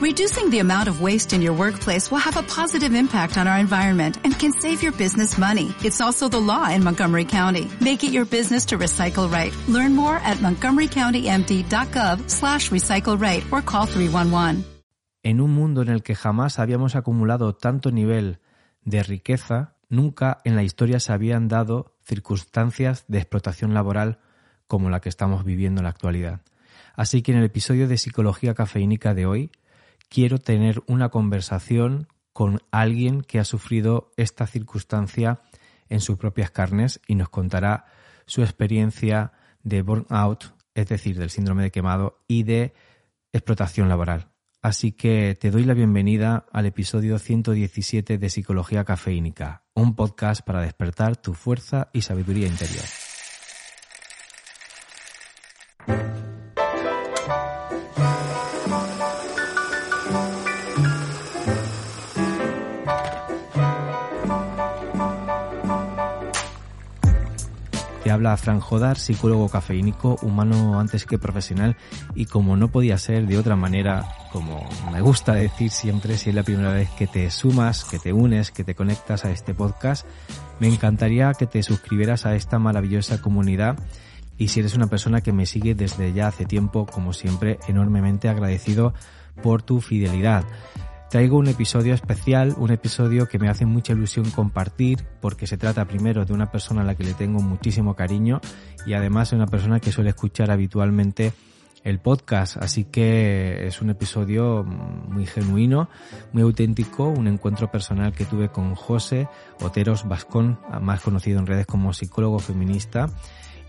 Reducing the amount of waste in your workplace will have a positive impact on our environment and can save your business money. It's also the law in Montgomery County. Make it your business to recycle right. Learn more at montgomerycountymd.gov slash recycle right or call 311. En un mundo en el que jamás habíamos acumulado tanto nivel de riqueza, nunca en la historia se habían dado circunstancias de explotación laboral como la que estamos viviendo en la actualidad. Así que en el episodio de Psicología Cafeínica de hoy quiero tener una conversación con alguien que ha sufrido esta circunstancia en sus propias carnes y nos contará su experiencia de burnout, es decir, del síndrome de quemado y de explotación laboral. Así que te doy la bienvenida al episodio 117 de Psicología Cafeínica, un podcast para despertar tu fuerza y sabiduría interior. Habla Fran Jodar, psicólogo cafeínico, humano antes que profesional y como no podía ser de otra manera, como me gusta decir siempre, si es la primera vez que te sumas, que te unes, que te conectas a este podcast, me encantaría que te suscribieras a esta maravillosa comunidad y si eres una persona que me sigue desde ya hace tiempo, como siempre, enormemente agradecido por tu fidelidad. Traigo un episodio especial, un episodio que me hace mucha ilusión compartir porque se trata primero de una persona a la que le tengo muchísimo cariño y además de una persona que suele escuchar habitualmente el podcast, así que es un episodio muy genuino, muy auténtico, un encuentro personal que tuve con José Oteros Vascón, más conocido en redes como psicólogo feminista,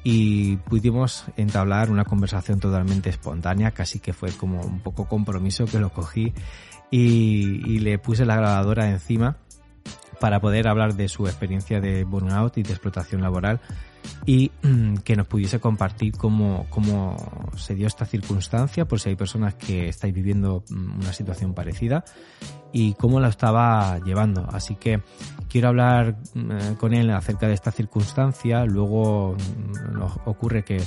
y pudimos entablar una conversación totalmente espontánea, casi que fue como un poco compromiso que lo cogí y, le puse la grabadora encima para poder hablar de su experiencia de burnout y de explotación laboral y mm, que nos pudiese compartir cómo, cómo se dio esta circunstancia, por si hay personas que estáis viviendo mm, una situación parecida y cómo la estaba llevando. Así que quiero hablar mm, con él acerca de esta circunstancia. Luego nos ocurre que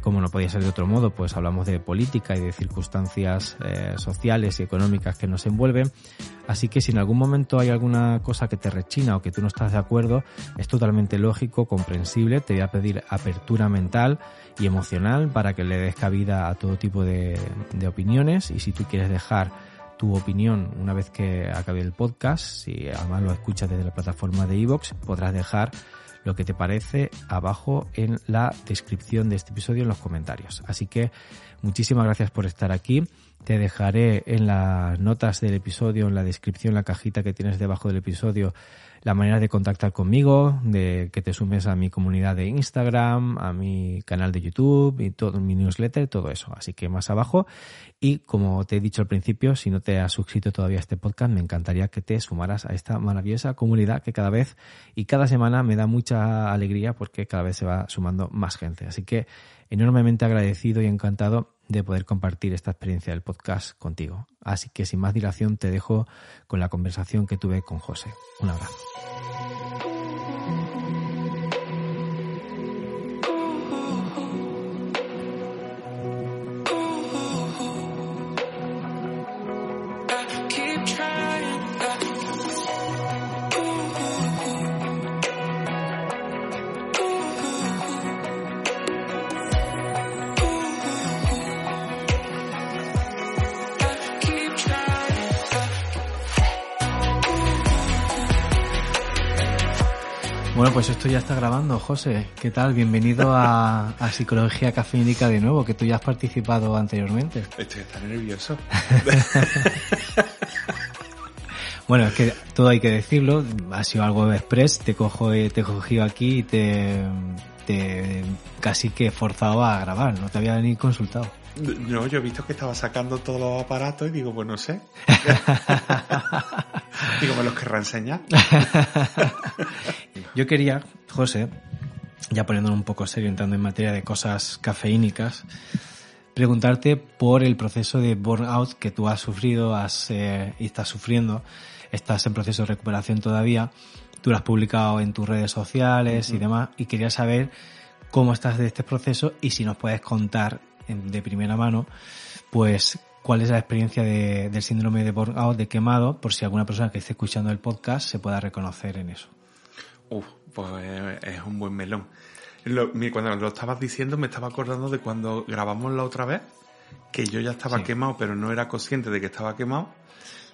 como no podía ser de otro modo, pues hablamos de política y de circunstancias eh, sociales y económicas que nos envuelven. Así que si en algún momento hay alguna cosa que te rechina o que tú no estás de acuerdo, es totalmente lógico, comprensible. Te voy a pedir apertura mental y emocional para que le des cabida a todo tipo de, opiniones y si tú quieres dejar tu opinión una vez que acabe el podcast, si además lo escuchas desde la plataforma de iVoox, podrás dejar lo que te parece abajo en la descripción de este episodio en los comentarios. Así que muchísimas gracias por estar aquí. Te dejaré en las notas del episodio, en la descripción, la cajita que tienes debajo del episodio, la manera de contactar conmigo, de que te sumes a mi comunidad de Instagram, a mi canal de YouTube y todo mi newsletter, todo eso. Así que más abajo. Y como te he dicho al principio, si no te has suscrito todavía a este podcast, me encantaría que te sumaras a esta maravillosa comunidad que cada vez y cada semana me da mucha alegría porque cada vez se va sumando más gente. Así que enormemente agradecido y encantado de poder compartir esta experiencia del podcast contigo. Así que sin más dilación te dejo con la conversación que tuve con José. Un abrazo. Bueno, pues esto ya está grabando, José. ¿Qué tal? Bienvenido a, Psicología Cafeínica de nuevo, que tú ya has participado anteriormente. Estoy tan nervioso. bueno, es que todo hay que decirlo. Ha sido algo express. Te cojo, te he cogido aquí y te, te casi que forzado a grabar. No te había ni consultado. No, yo he visto que estaba sacando todos los aparatos y digo, pues no sé. digo, me los querrá enseñar. yo quería, José, ya poniéndolo un poco serio, entrando en materia de cosas cafeínicas, preguntarte por el proceso de burnout que tú has sufrido has, eh, y estás sufriendo. Estás en proceso de recuperación todavía. Tú lo has publicado en tus redes sociales y demás. Y quería saber cómo estás de este proceso y si nos puedes contar de primera mano, pues cuál es la experiencia de, del síndrome de burnout, de quemado, por si alguna persona que esté escuchando el podcast se pueda reconocer en eso. Uf, pues es un buen melón. cuando lo estabas diciendo me estaba acordando de cuando grabamos la otra vez, que yo ya estaba quemado, pero no era consciente de que estaba quemado,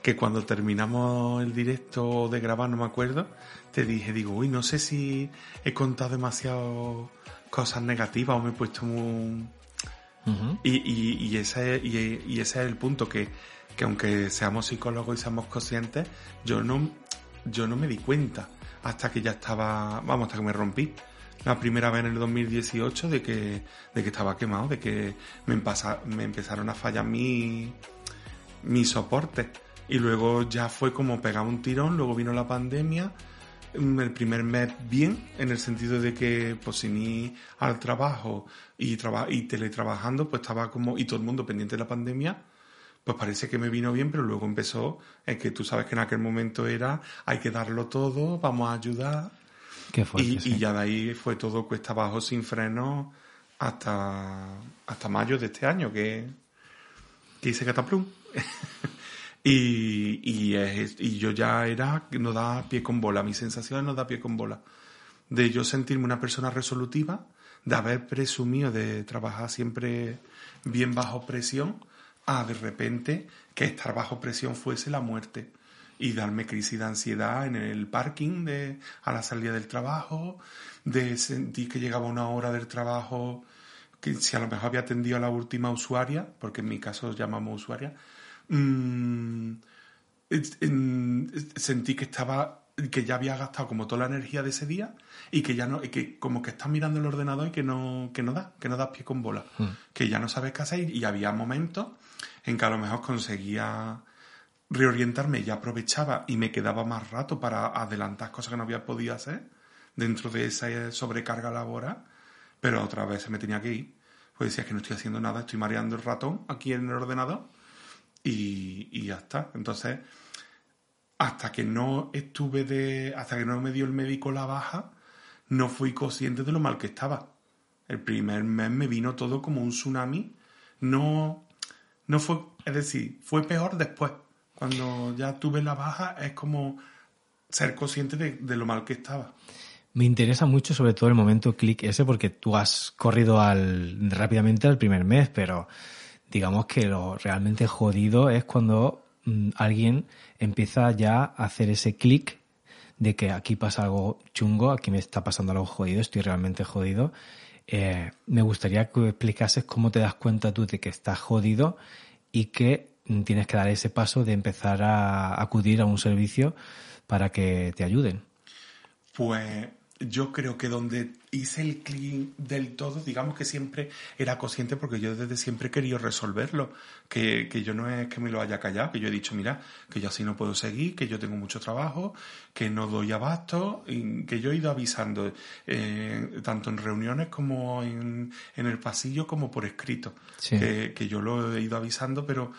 que cuando terminamos el directo de grabar, no me acuerdo, te dije, digo, uy, no sé si he contado demasiado cosas negativas o me he puesto muy... y, y, ese, y, ese es el punto, que, que aunque seamos psicólogos y seamos conscientes, yo no, yo no me di cuenta hasta que ya estaba, vamos, hasta que me rompí. La primera vez en el 2018 de que, de que estaba quemado, de que me, me empezaron a fallar mi, mi soporte. Y luego ya fue como pegar un tirón, luego vino la pandemia, mm, el primer mes bien, en el sentido de que pues sin ir al trabajo y, y teletrabajando, pues estaba como, y todo el mundo pendiente de la pandemia, pues parece que me vino bien, pero luego empezó, es que tú sabes que en aquel momento era, hay que darlo todo, vamos a ayudar. Qué fuerte, y, y, ya de ahí fue todo cuesta abajo sin freno hasta, hasta mayo de este año, que, que hice cataplum. y, y, y yo ya era, no da pie con bola, mi sensación no da pie con bola. De yo sentirme una persona resolutiva, de haber presumido de trabajar siempre bien bajo presión, a de repente que estar bajo presión fuese la muerte y darme crisis de ansiedad en el parking de, a la salida del trabajo, de sentir que llegaba una hora del trabajo, que si a lo mejor había atendido a la última usuaria, porque en mi caso llamamos usuaria, mmm, sentí que estaba que ya había gastado como toda la energía de ese día y que ya no, y que como que estás mirando el ordenador y que no, que no da, que no das pie con bola, hmm. que ya no sabes qué hacer y había momentos en que a lo mejor conseguía reorientarme y aprovechaba y me quedaba más rato para adelantar cosas que no había podido hacer dentro de esa sobrecarga laboral, pero otra vez se me tenía que ir. Pues decía que no estoy haciendo nada, estoy mareando el ratón aquí en el ordenador y, y ya está. Entonces, hasta que no estuve de, hasta que no me dio el médico la baja, no fui consciente de lo mal que estaba. El primer mes me vino todo como un tsunami. No, no fue, es decir, fue peor después. Cuando ya tuve la baja es como ser consciente de, lo mal que estaba. Me interesa mucho sobre todo el momento clic ese porque tú has corrido al, rápidamente al primer mes, pero digamos que lo realmente jodido es cuando mm, alguien empieza ya a hacer ese clic de que aquí pasa algo chungo, aquí me está pasando algo jodido, estoy realmente jodido eh, me gustaría que explicases cómo te das cuenta tú de que estás jodido y que tienes que dar ese paso de empezar a acudir a un servicio para que te ayuden. Pues yo creo que donde hice el clean del todo, digamos que siempre era consciente porque yo desde siempre he querido resolverlo, que, que, yo no es que me lo haya callado, que yo he dicho, mira, que yo así no puedo seguir, que yo tengo mucho trabajo, que no doy abasto, y que yo he ido avisando, eh, tanto en reuniones como en, en, el pasillo como por escrito, que, que, yo lo he ido avisando, pero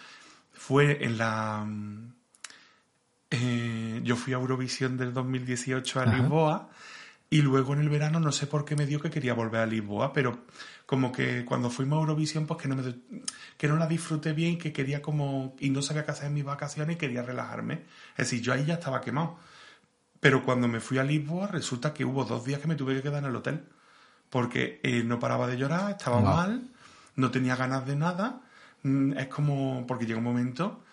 fue en la... Eh, yo fui a Eurovisión del 2018 a Lisboa y luego en el verano no sé por qué me dio que quería volver a Lisboa, pero como que cuando fuimos a Eurovisión, pues que no, me, que no la disfruté bien, que quería como, y no sabía qué hacer en mis vacaciones y quería relajarme. Es decir, yo ahí ya estaba quemado. Pero cuando me fui a Lisboa, resulta que hubo dos días que me tuve que quedar en el hotel. Porque eh, no paraba de llorar, estaba mal, no tenía ganas de nada. Mm, es como, porque llega un momento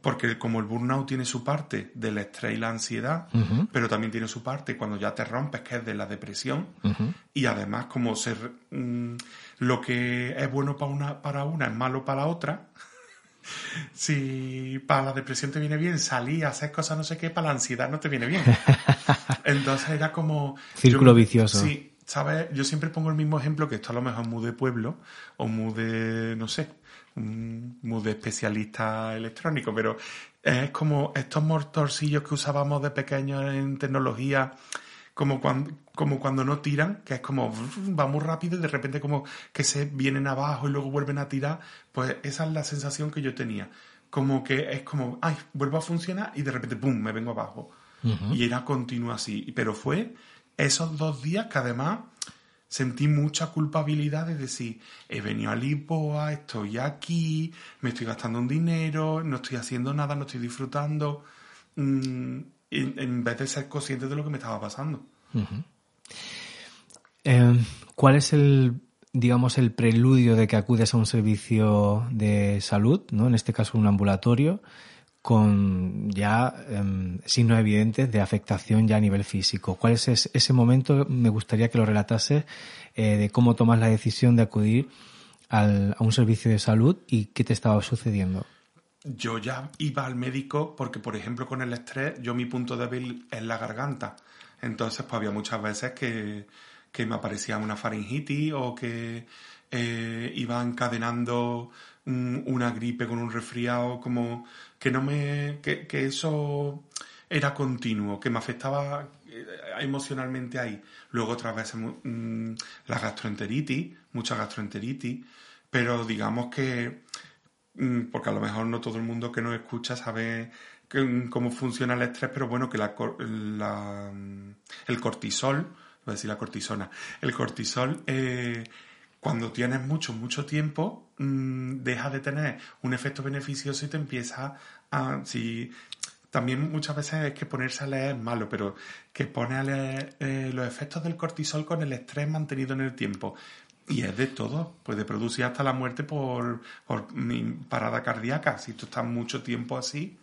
porque como el burnout tiene su parte del estrés y la ansiedad, pero también tiene su parte cuando ya te rompes, que es de la depresión, y además como ser mm, lo que es bueno para una, para una es malo para la otra, si para la depresión te viene bien salir, hacer cosas no sé qué, para la ansiedad no te viene bien. Entonces era como... Círculo vicioso. Sí, ¿sabes? Yo siempre pongo el mismo ejemplo, que esto a lo mejor muy de pueblo, o muy de, no sé, muy de especialista electrónico, pero es como estos motorcillos que usábamos de pequeños en tecnología, como cuando, como cuando no tiran, que es como va muy rápido y de repente como que se vienen abajo y luego vuelven a tirar, pues esa es la sensación que yo tenía. Como que es como, ay, vuelvo a funcionar y de repente, ¡pum!, me vengo abajo. Y era continuo así. Pero fue esos dos días que además sentí mucha culpabilidad de decir, he venido a Lisboa, estoy aquí, me estoy gastando un dinero, no estoy haciendo nada, no estoy disfrutando, mm, en, vez de ser consciente de lo que me estaba pasando. Em, ¿Cuál es el, digamos, el preludio de que acudes a un servicio de salud, ¿no? en este caso un ambulatorio? Con ya eh, signos evidentes de afectación ya a nivel físico. ¿Cuál es ese, momento? Me gustaría que lo relatase eh, de cómo tomas la decisión de acudir al, a un servicio de salud y qué te estaba sucediendo. Yo ya iba al médico porque, por ejemplo, con el estrés, yo mi punto débil es la garganta. Entonces, pues había muchas veces que, que me aparecía una faringitis o que eh, iba encadenando una gripe con un resfriado, como que no me, que, eso era continuo, que me afectaba eh, emocionalmente ahí. Luego otras veces mm, la gastroenteritis, mucha gastroenteritis, pero digamos que, mm, porque a lo mejor no todo el mundo que nos escucha sabe mm, cómo funciona el estrés, pero bueno, que la, el cortisol, voy a decir la cortisona, el cortisol eh, cuando tienes mucho, mucho tiempo, mm, deja de tener un efecto beneficioso y te empieza a... Si, también muchas veces es que ponerse a leer es malo, pero que pone a leer eh, los efectos del cortisol con el estrés mantenido en el tiempo. Y es de todo, puede producir hasta la muerte por, por parada cardíaca, si tú estás mucho tiempo así.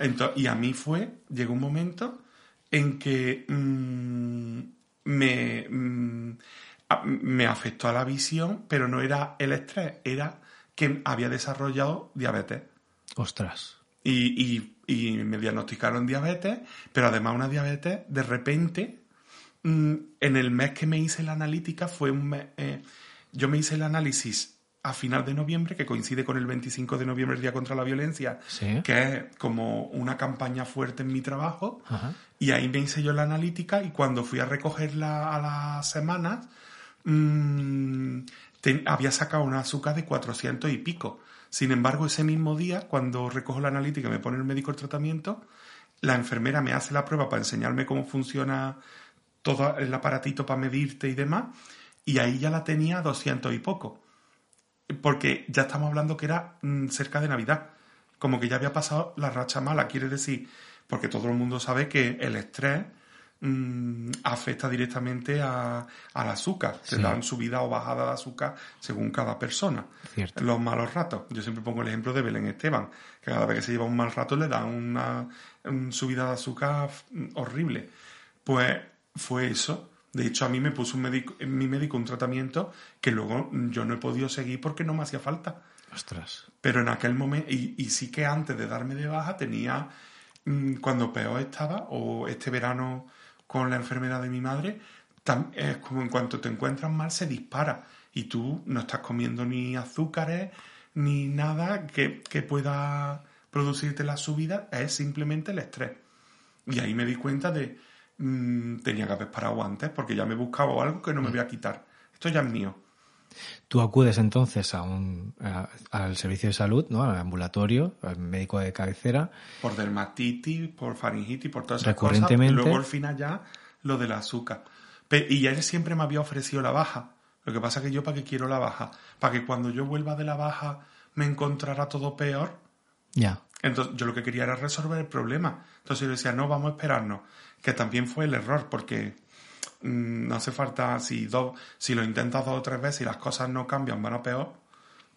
Entonces, y a mí fue, llegó un momento en que mm, me... Mm, me afectó a la visión, pero no era el estrés, era que había desarrollado diabetes. Ostras. Y, me diagnosticaron diabetes, pero además una diabetes, de repente, mm, en el mes que me hice la analítica, fue un mes, eh, yo me hice el análisis a final de noviembre, que coincide con el 25 de noviembre, el Día contra la Violencia, que es como una campaña fuerte en mi trabajo, y ahí me hice yo la analítica y cuando fui a recogerla a las semanas, mmm, había sacado una azúcar de 400 y pico. Sin embargo, ese mismo día, cuando recojo la analítica y me pone el médico el tratamiento, la enfermera me hace la prueba para enseñarme cómo funciona todo el aparatito para medirte y demás, y ahí ya la tenía a 200 y poco. Porque ya estamos hablando que era mm, cerca de Navidad. Como que ya había pasado la racha mala, quiere decir, porque todo el mundo sabe que el estrés Mm, afecta directamente a, al azúcar. Se dan subida o bajada de azúcar según cada persona. Los malos ratos. Yo siempre pongo el ejemplo de Belén Esteban, que cada vez que se lleva un mal rato le dan una, subida de azúcar horrible. Pues fue eso. De hecho, a mí me puso un médico, mi médico un tratamiento que luego yo no he podido seguir porque no me hacía falta. Ostras. Pero en aquel momento, y, y sí que antes de darme de baja tenía, mm, cuando peor estaba, o este verano con la enfermedad de mi madre, es como en cuanto te encuentras mal se dispara y tú no estás comiendo ni azúcares ni nada que, pueda producirte la subida, es simplemente el estrés. Y ahí me di cuenta de, mm, tenía que haber parado antes porque ya me buscaba algo que no me voy a quitar. Esto ya es mío. Tú acudes entonces a un, al servicio de salud, ¿no? al ambulatorio, al médico de cabecera. Por dermatitis, por faringitis, por todas esas cosas. Luego al final ya lo del azúcar. Y ya él siempre me había ofrecido la baja. Lo que pasa es que yo para qué quiero la baja. Para que cuando yo vuelva de la baja me encontrara todo peor. Ya. Entonces yo lo que quería era resolver el problema. Entonces yo decía, no, vamos a esperarnos. Que también fue el error, porque no hace falta, si, dos, si lo intentas dos o tres veces y las cosas no cambian, van a peor,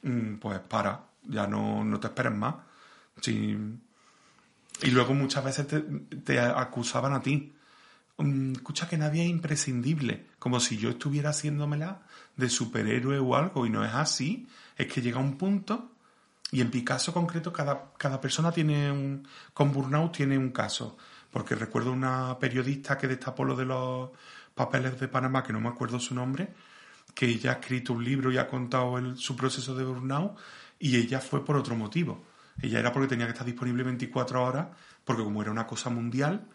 mm, pues para, ya no, no te esperes más. Y luego muchas veces te, acusaban a ti. Mm, escucha que nadie es imprescindible, como si yo estuviera haciéndomela de superhéroe o algo, y no es así. Es que llega un punto, y en mi caso concreto, cada, cada persona tiene un. Con Burnout tiene un caso. Porque recuerdo una periodista que destapó lo de los papeles de Panamá, que no me acuerdo su nombre, que ella ha escrito un libro y ha contado su proceso de burnout y ella fue por otro motivo. Ella era porque tenía que estar disponible 24 horas, porque como era una cosa mundial,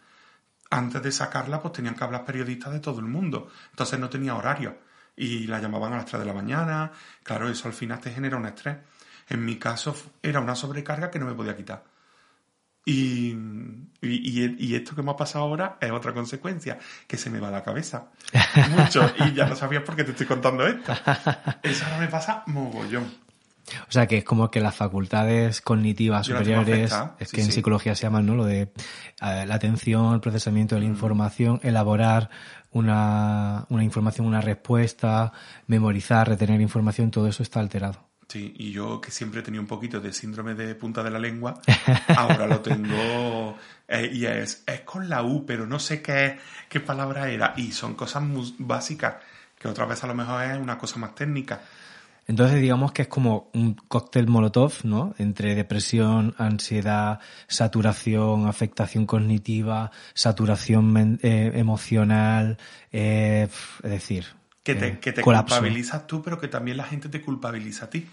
antes de sacarla pues tenían que hablar periodistas de todo el mundo. Entonces no tenía horario y la llamaban a las 3 de la mañana. Claro, eso al final te genera un estrés. En mi caso era una sobrecarga que no me podía quitar. Y, y, esto que me ha pasado ahora es otra consecuencia, que se me va la cabeza. Mucho. y ya no sabías por qué te estoy contando esto. Eso ahora me pasa mogollón. O sea que es como que las facultades cognitivas superiores, es que en psicología se llaman, ¿no? Lo de eh, la atención, el procesamiento de la mm. información, elaborar una, una información, una respuesta, memorizar, retener información, todo eso está alterado. Sí, y yo que siempre he tenido un poquito de síndrome de punta de la lengua, ahora lo tengo eh, y es, es con la U, pero no sé qué, qué palabra era. Y son cosas muy básicas, que otra vez a lo mejor es una cosa más técnica. Entonces digamos que es como un cóctel molotov, ¿no? Entre depresión, ansiedad, saturación, afectación cognitiva, saturación eh, emocional, eh, es decir, que te, que te culpabilizas tú, pero que también la gente te culpabiliza a ti.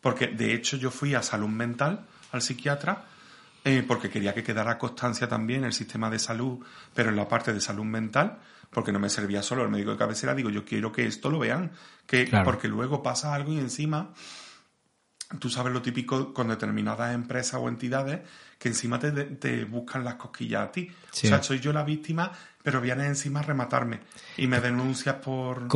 Porque de hecho yo fui a salud mental, al psiquiatra, eh, porque quería que quedara constancia también el sistema de salud, pero en la parte de salud mental, porque no me servía solo. El médico de cabecera, digo, yo quiero que esto lo vean, que porque luego pasa algo y encima tú sabes lo típico con determinadas empresas o entidades que encima te, buscan las cosquillas a ti. O sea, soy yo la víctima, pero vienes encima a rematarme y me denuncias por...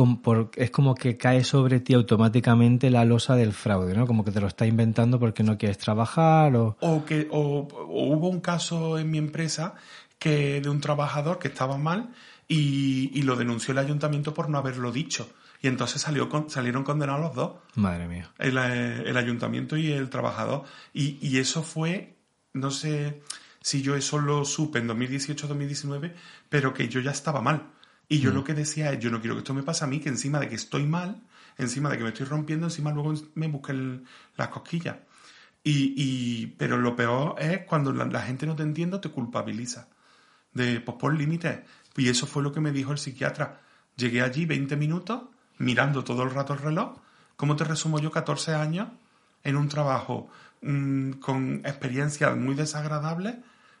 Es como que cae sobre ti automáticamente la losa del fraude, ¿no? Como que te lo está inventando porque no quieres trabajar o... O, que, o, hubo un caso en mi empresa que de un trabajador que estaba mal y, y lo denunció el ayuntamiento por no haberlo dicho. Y entonces salió con, salieron condenados los dos. Madre mía. El, eh, el ayuntamiento y el trabajador. Y, y, eso fue, no sé si yo eso lo supe en 2018-2019, pero que yo ya estaba mal. Y yo mm. lo que decía es, yo no quiero que esto me pase a mí, que encima de que estoy mal, encima de que me estoy rompiendo, encima luego me busquen las cosquillas. Y, y, pero lo peor es cuando la, gente no te entiende, te culpabiliza. De, pues por límites. Y eso fue lo que me dijo el psiquiatra. Llegué allí 20 minutos mirando todo el rato el reloj. ¿Cómo te resumo yo 14 años en un trabajo mm, con experiencias muy desagradables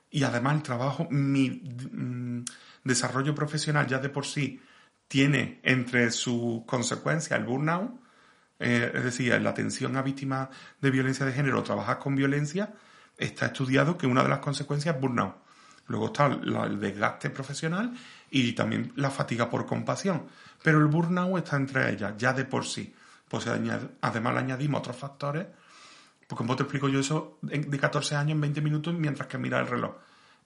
y además el trabajo, mi mm, desarrollo profesional ya de por sí tiene entre sus consecuencias el burnout, eh, es decir, la atención a víctimas de violencia de género, trabajar con violencia, está estudiado que una de las consecuencias es burnout. Luego está el desgaste profesional y también la fatiga por compasión. Pero el burnout está entre ellas, ya de por sí. Pues además le añadimos otros factores. Pues como te explico yo eso de 14 años en 20 minutos mientras que mira el reloj.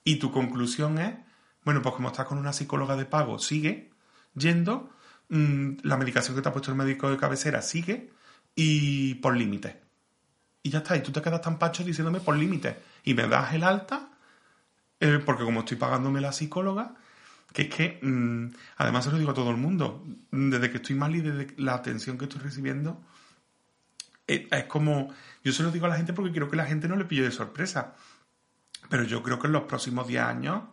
Y tu conclusión es, bueno, pues como estás con una psicóloga de pago, sigue yendo, mm, la medicación que te ha puesto el médico de cabecera sigue y por límite. Y ya está, y tú te quedas tan pacho diciéndome por límite. Y me das el alta, eh, porque como estoy pagándome la psicóloga, que es que, mm, además se lo digo a todo el mundo, desde que estoy mal y desde la atención que estoy recibiendo, es, como, yo se lo digo a la gente porque quiero que la gente no le pille de sorpresa, pero yo creo que en los próximos 10 años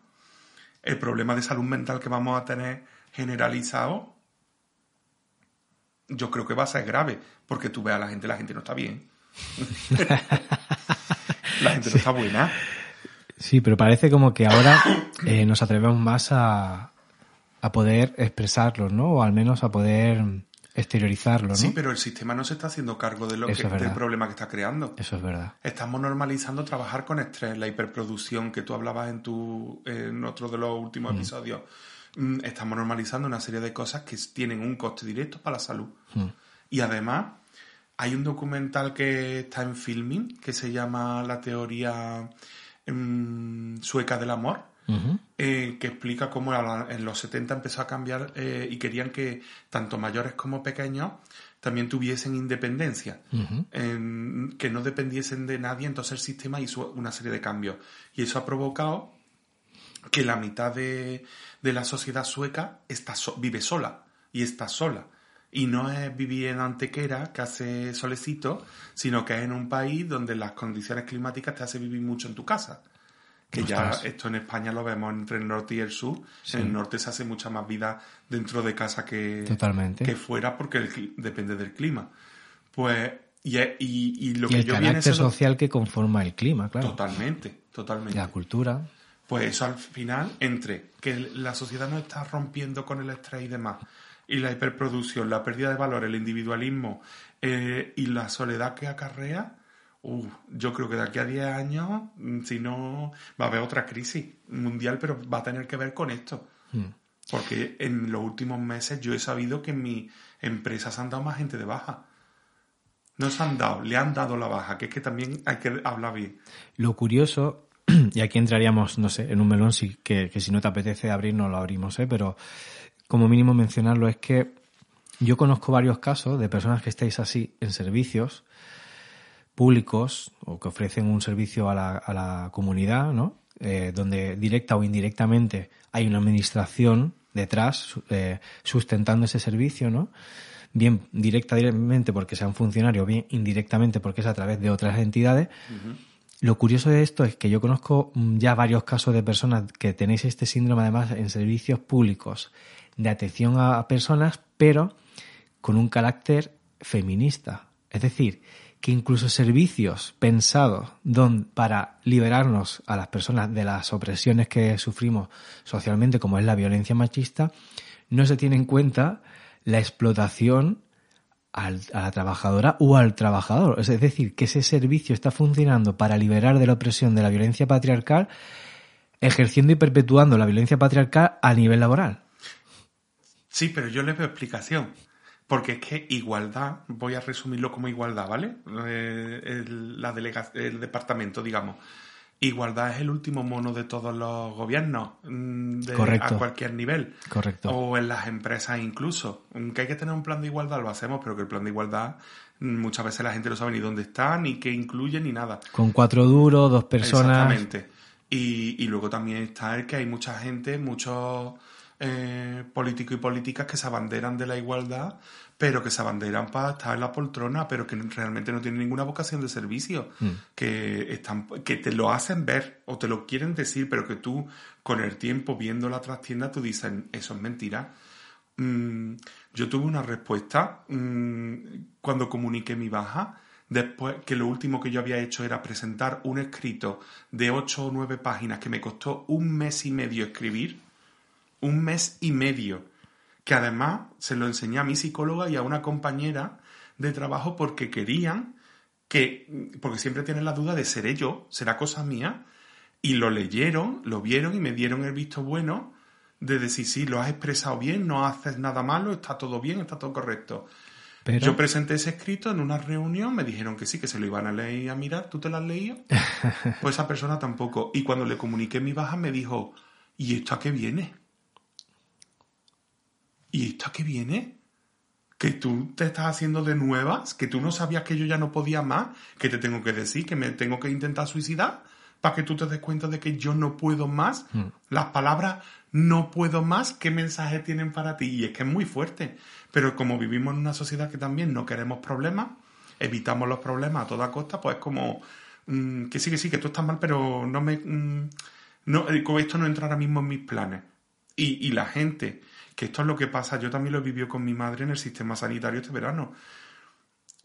el problema de salud mental que vamos a tener generalizado, yo creo que va a ser grave, porque tú ves a la gente, la gente no está bien. la gente no está buena. Sí, pero parece como que ahora eh, nos atrevemos más a, a poder expresarlo, ¿no? O al menos a poder exteriorizarlo, ¿no? Sí, pero el sistema no se está haciendo cargo de lo que, del problema que está creando. Eso es verdad. Estamos normalizando trabajar con estrés, la hiperproducción que tú hablabas en tu en otro de los últimos mm. episodios. Mm, estamos normalizando una serie de cosas que tienen un coste directo para la salud. Mm. Y además, hay un documental que está en filming que se llama La teoría sueca del amor, eh, que explica cómo en los 70 empezó a cambiar eh, y querían que tanto mayores como pequeños también tuviesen independencia, que no dependiesen de nadie, entonces el sistema hizo una serie de cambios. Y eso ha provocado que la mitad de, la sociedad sueca está vive sola y está sola. Y no es vivir en Antequera, que hace solecito, sino que es en un país donde las condiciones climáticas te hacen vivir mucho en tu casa. Que ya esto en España lo vemos entre el norte y el sur. En el norte se hace mucha más vida dentro de casa que, que fuera porque depende del clima. Pues, y, y, lo que el carácter social que conforma el clima, claro. Totalmente, totalmente. la cultura. Pues eso al final, entre que la sociedad no está rompiendo con el estrés y demás, y la hiperproducción, la pérdida de valor, el individualismo eh, y la soledad que acarrea, Uh, yo creo que de aquí a 10 años, mm, si no, va a haber otra crisis mundial, pero va a tener que ver con esto. Hmm. Porque en los últimos meses yo he sabido que en mi empresa se han dado más gente de baja. No se han dado, le han dado la baja, que es que también hay que hablar bien. Lo curioso, y aquí entraríamos, no sé, en un melón sí, que, que si no te apetece abrir, no lo abrimos, ¿eh? pero como mínimo mencionarlo es que yo conozco varios casos de personas que estáis así en servicios públicos o que ofrecen un servicio a la, a la comunidad, ¿no? Eh, donde directa o indirectamente hay una administración detrás eh, sustentando ese servicio, ¿no? Bien directamente porque sea un funcionario, bien indirectamente porque es a través de otras entidades. Lo curioso de esto es que yo conozco mm, ya varios casos de personas que tenéis este síndrome además en servicios públicos de atención a personas, pero con un carácter feminista. Es decir, que incluso servicios pensados para liberarnos a las personas de las opresiones que sufrimos socialmente, como es la violencia machista, no se tiene en cuenta la explotación a la trabajadora o al trabajador. Es decir, que ese servicio está funcionando para liberar de la opresión de la violencia patriarcal, ejerciendo y perpetuando la violencia patriarcal a nivel laboral. Sí, pero yo le veo explicación. Porque es que igualdad, voy a resumirlo como igualdad, ¿vale? Eh, el, la el departamento, digamos. Igualdad es el último mono de todos los gobiernos, mm, de, a cualquier nivel. Correcto. O en las empresas incluso. Que hay que tener un plan de igualdad, lo hacemos, pero que el plan de igualdad mm, muchas veces la gente no sabe ni dónde está, ni qué incluye, ni nada. Con cuatro duros, dos personas. Exactamente. Y, y luego también está el que hay mucha gente, muchos eh, políticos y políticas que se abanderan de la igualdad, pero que se abanderan para estar en la poltrona, pero que realmente no tienen ninguna vocación de servicio, mm. que, están, que te lo hacen ver o te lo quieren decir, pero que tú con el tiempo viendo la trastienda tú dices, eso es mentira. Mm, yo tuve una respuesta mm, cuando comuniqué mi baja, después que lo último que yo había hecho era presentar un escrito de ocho o nueve páginas que me costó un mes y medio escribir un mes y medio, que además se lo enseñé a mi psicóloga y a una compañera de trabajo porque querían que, porque siempre tienen la duda de seré yo, será cosa mía, y lo leyeron, lo vieron y me dieron el visto bueno de decir, sí, lo has expresado bien, no haces nada malo, está todo bien, está todo correcto. Pero... Yo presenté ese escrito en una reunión, me dijeron que sí, que se lo iban a leer y a mirar, ¿tú te lo has leído? pues esa persona tampoco. Y cuando le comuniqué mi baja me dijo, ¿y esto a qué viene? ¿Y esto a qué viene? Que tú te estás haciendo de nuevas, que tú no sabías que yo ya no podía más, que te tengo que decir, que me tengo que intentar suicidar, para que tú te des cuenta de que yo no puedo más. Mm. Las palabras no puedo más, ¿qué mensaje tienen para ti? Y es que es muy fuerte. Pero como vivimos en una sociedad que también no queremos problemas, evitamos los problemas a toda costa, pues como mm, que sí, que sí, que tú estás mal, pero no me... Mm, no, eh, esto no entra ahora mismo en mis planes. Y, y la gente que esto es lo que pasa, yo también lo he vivido con mi madre en el sistema sanitario este verano.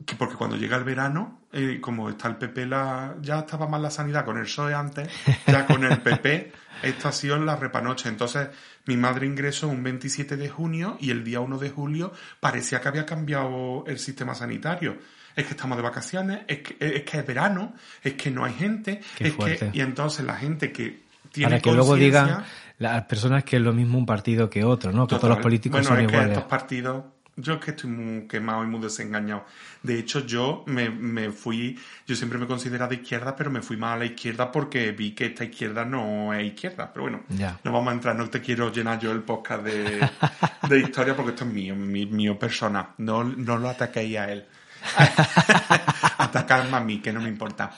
Que porque cuando llega el verano, eh, como está el PP, la, ya estaba mal la sanidad con el PSOE antes, ya con el PP, esta ha sido la repanoche. Entonces, mi madre ingresó un 27 de junio y el día 1 de julio parecía que había cambiado el sistema sanitario es que estamos de vacaciones, es que es, que es verano, es que no hay gente, es que, y entonces la gente que tiene Para que luego digan las personas que es lo mismo un partido que otro, ¿no? Que todos los políticos son iguales. estos partidos, yo es que estoy muy quemado y muy desengañado. De hecho, yo me, me fui, yo siempre me he considerado de izquierda, pero me fui más a la izquierda porque vi que esta izquierda no es izquierda. Pero bueno, no vamos a entrar, no te quiero llenar yo el podcast de, de historia porque esto es mío, mi, mío persona. No, no lo ataquéis a él. Atacarme a mí, que no me importa.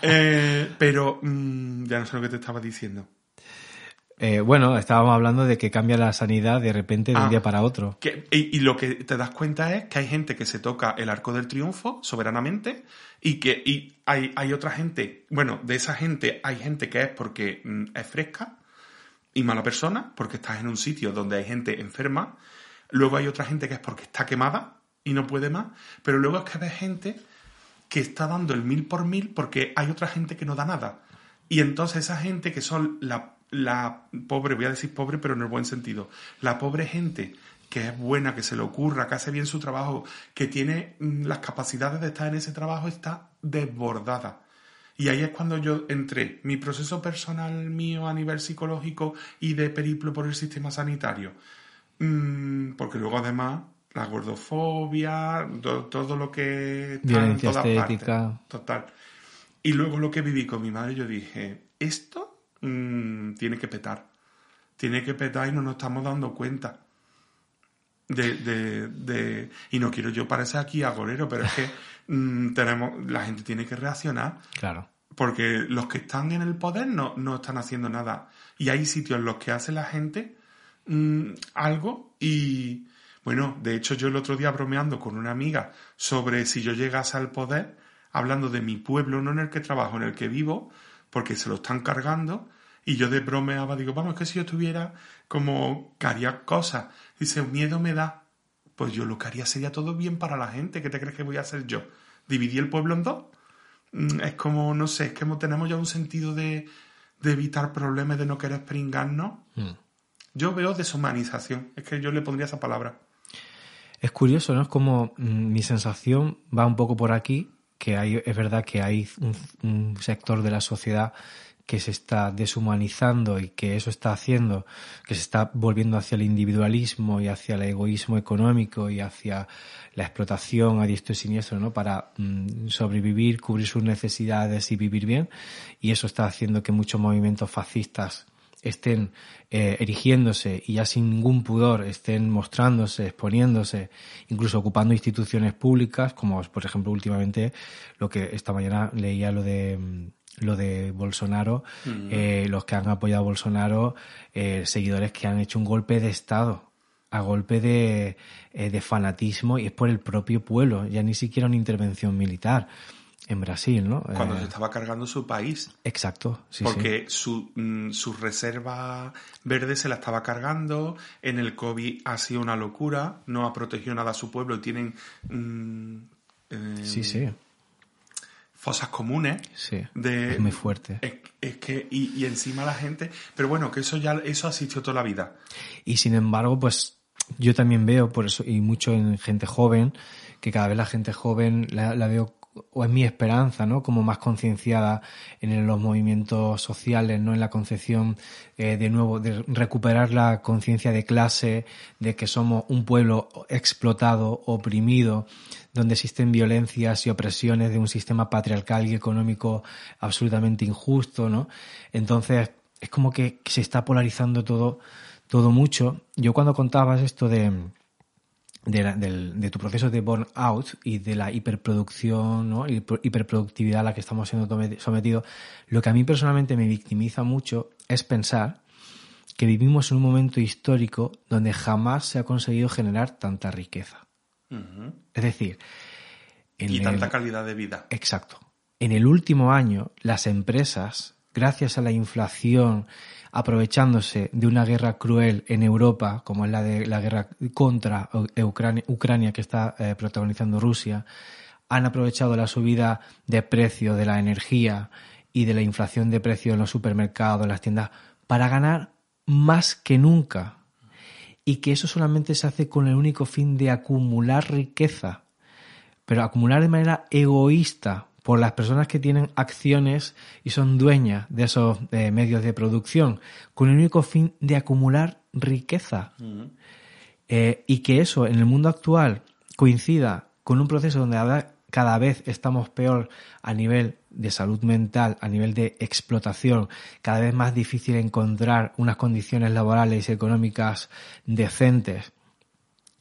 Eh, pero mm, ya no sé lo que te estaba diciendo. Eh, bueno, estábamos hablando de que cambia la sanidad de repente de un ah, día para otro. y, lo que te das cuenta es que hay gente que se toca el arco del triunfo soberanamente y que y hay, hay otra gente, bueno, de esa gente hay gente que es porque mm, es fresca y mala persona, porque estás en un sitio donde hay gente enferma. Luego hay otra gente que es porque está quemada y no puede más. Pero luego es que ves gente que está dando el mil por mil porque hay otra gente que no da nada. Y entonces esa gente que son la la pobre, voy a decir pobre, pero en el buen sentido, la pobre gente que es buena, que se le ocurra, que hace bien su trabajo, que tiene mm, las capacidades de estar en ese trabajo, está desbordada. Y ahí es cuando yo entré, mi proceso personal mío a nivel psicológico y de periplo por el sistema sanitario. Mm, porque luego además la gordofobia, todo, lo que... Violencia estética. Total. Y luego lo que viví con mi madre, yo dije, esto mm, tiene que petar. Tiene que petar y no nos estamos dando cuenta. De, de, de, y no quiero yo parecer aquí agorero, pero es que mm, tenemos, la gente tiene que reaccionar. Claro. Porque los que están en el poder no, no están haciendo nada. Y hay sitios en los que hace la gente mm, algo y, bueno, de hecho yo el otro día bromeando con una amiga sobre si yo llegase al poder, hablando de mi pueblo, no en el que trabajo, en el que vivo, porque se lo están cargando, y yo de bromeaba, digo, vamos, es que si yo tuviera como que haría cosas, dice, miedo me da, pues yo lo que haría sería todo bien para la gente, ¿qué te crees que voy a hacer yo? ¿Dividí el pueblo en dos? Mm, es como, no sé, es que tenemos ya un sentido de, de evitar problemas, de no querer pringarnos. Mm. Yo veo deshumanización, es que yo le pondría esa palabra. Es curioso, ¿no? Es como mm, mi sensación va un poco por aquí, que hay, es verdad que hay un, sector de la sociedad que se está deshumanizando y que eso está haciendo, que se está volviendo hacia el individualismo y hacia el egoísmo económico y hacia la explotación a diestro y siniestro, ¿no? Para mm, sobrevivir, cubrir sus necesidades y vivir bien. Y eso está haciendo que muchos movimientos fascistas estén eh, erigiéndose y ya sin ningún pudor estén mostrándose, exponiéndose, incluso ocupando instituciones públicas, como por ejemplo últimamente lo que esta mañana leía lo de mm, lo de Bolsonaro, mm. eh, los que han apoyado a Bolsonaro, eh, seguidores que han hecho un golpe de Estado, a golpe de, de fanatismo y es por el propio pueblo, ya ni siquiera una intervención militar en Brasil, ¿no? Cuando se estaba cargando su país. Exacto, sí. Porque Su, mm, su reserva verde se la estaba cargando, en el COVID ha sido una locura, no ha protegido nada a su pueblo y tienen... Mm, em, sí, sí. Fosas comunes. Sí. De, es muy fuerte. Es, que, y, y, encima la gente. Pero bueno, que eso ya eso asistió toda la vida. Y sin embargo, pues yo también veo, por eso, y mucho en gente joven, que cada vez la gente joven la, la veo o es mi esperanza, ¿no? Como más concienciada en los movimientos sociales, ¿no? En la concepción eh, de nuevo, de recuperar la conciencia de clase, de que somos un pueblo explotado, oprimido, donde existen violencias y opresiones de un sistema patriarcal y económico absolutamente injusto, ¿no? Entonces, es como que se está polarizando todo, todo mucho. Yo cuando contabas esto de, de, tu proceso de burnout y de la hiperproducción ¿no? hiperproductividad a la que estamos siendo sometidos, lo que a mí personalmente me victimiza mucho es pensar que vivimos en un momento histórico donde jamás se ha conseguido generar tanta riqueza. Es decir, y tanta calidad de vida. Exacto. En el último año, las empresas, gracias a la inflación aprovechándose de una guerra cruel en Europa, como es la de la guerra contra Ucrania, que está eh, protagonizando Rusia, han aprovechado la subida de precio de la energía y de la inflación de precio en los supermercados, en las tiendas, para ganar más que nunca. Y que eso solamente se hace con el único fin de acumular riqueza, pero acumular de manera egoísta, por las personas que tienen acciones y son dueñas de esos eh, medios de producción, con el único fin de acumular riqueza. Eh, y que eso en el mundo actual coincida con un proceso donde cada vez estamos peor a nivel de salud mental, a nivel de explotación, cada vez más difícil encontrar unas condiciones laborales y económicas decentes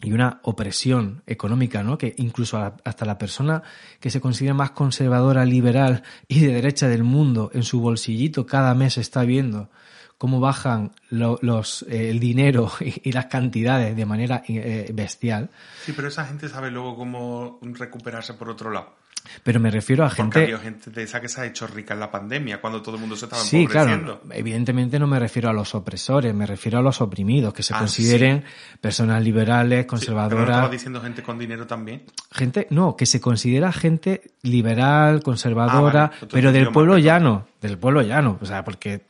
y una opresión económica, ¿no? Que incluso hasta la persona que se considera más conservadora, liberal y de derecha del mundo en su bolsillito cada mes está viendo cómo bajan los, eh, el dinero y, las cantidades de manera eh, bestial. Sí, pero esa gente sabe luego cómo recuperarse por otro lado. Pero me refiero a gente. Porque gente de esa que se ha hecho rica en la pandemia, cuando todo el mundo se estaba Sí, claro. Evidentemente no me refiero a los opresores, me refiero a los oprimidos, que se ah, consideren personas liberales, conservadoras. Sí, estaba diciendo gente con dinero también? Gente, no, que se considera gente liberal, conservadora, ah, pero del pueblo llano. Del pueblo llano, o sea, porque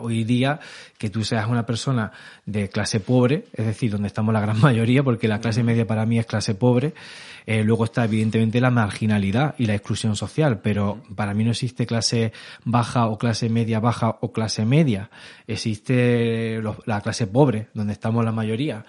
hoy día que tú seas una persona de clase pobre, es decir, donde estamos la gran mayoría, porque la clase media para mí es clase pobre, eh, luego está evidentemente la marginalidad y la exclusión social, pero para mí no existe clase baja o clase media baja o clase media, existe la clase pobre, donde estamos la mayoría.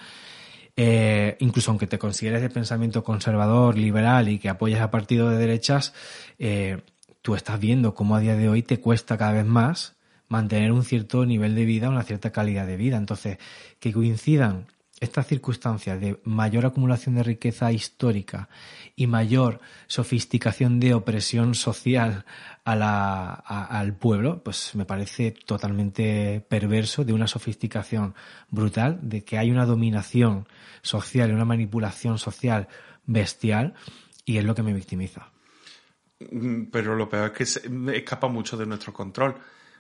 Eh, incluso aunque te consideres de pensamiento conservador, liberal y que apoyas a partidos de derechas, eh, tú estás viendo cómo a día de hoy te cuesta cada vez más mantener un cierto nivel de vida, una cierta calidad de vida. Entonces, que coincidan estas circunstancias de mayor acumulación de riqueza histórica y mayor sofisticación de opresión social a la, al pueblo, pues me parece totalmente perverso, de una sofisticación brutal, de que hay una dominación social y una manipulación social bestial, y es lo que me victimiza. Mm, pero lo peor es que se escapa mucho de nuestro control.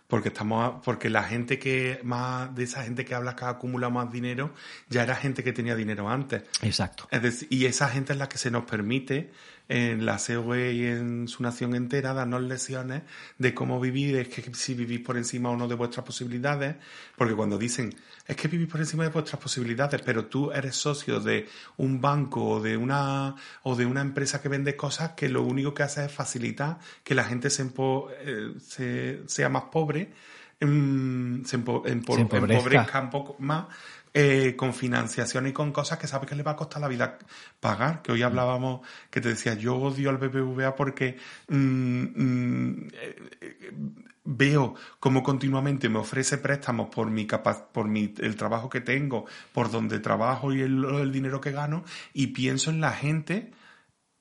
Porque estamos, porque la gente que más, de esa gente que habla que acumula más dinero, ya era gente que tenía dinero antes. Exacto. Es decir, y esa gente es la que se nos permite en la COE y en su nación entera darnos lecciones de cómo vivir, es que si vivís por encima o no de vuestras posibilidades, porque cuando dicen, es que vivís por encima de vuestras posibilidades, pero tú eres socio de un banco o de una, o de una empresa que vende cosas que lo único que hace es facilitar que la gente se, eh, sea más pobre, em, se, empobrezca. un poco más eh, con financiación y con cosas que sabes que le va a costar la vida pagar. Que hoy mm. hablábamos, que te decía, yo odio al BBVA porque mm, mm, eh, veo cómo continuamente me ofrece préstamos por mi por mi, el trabajo que tengo, por donde trabajo y el, el dinero que gano, y pienso en la gente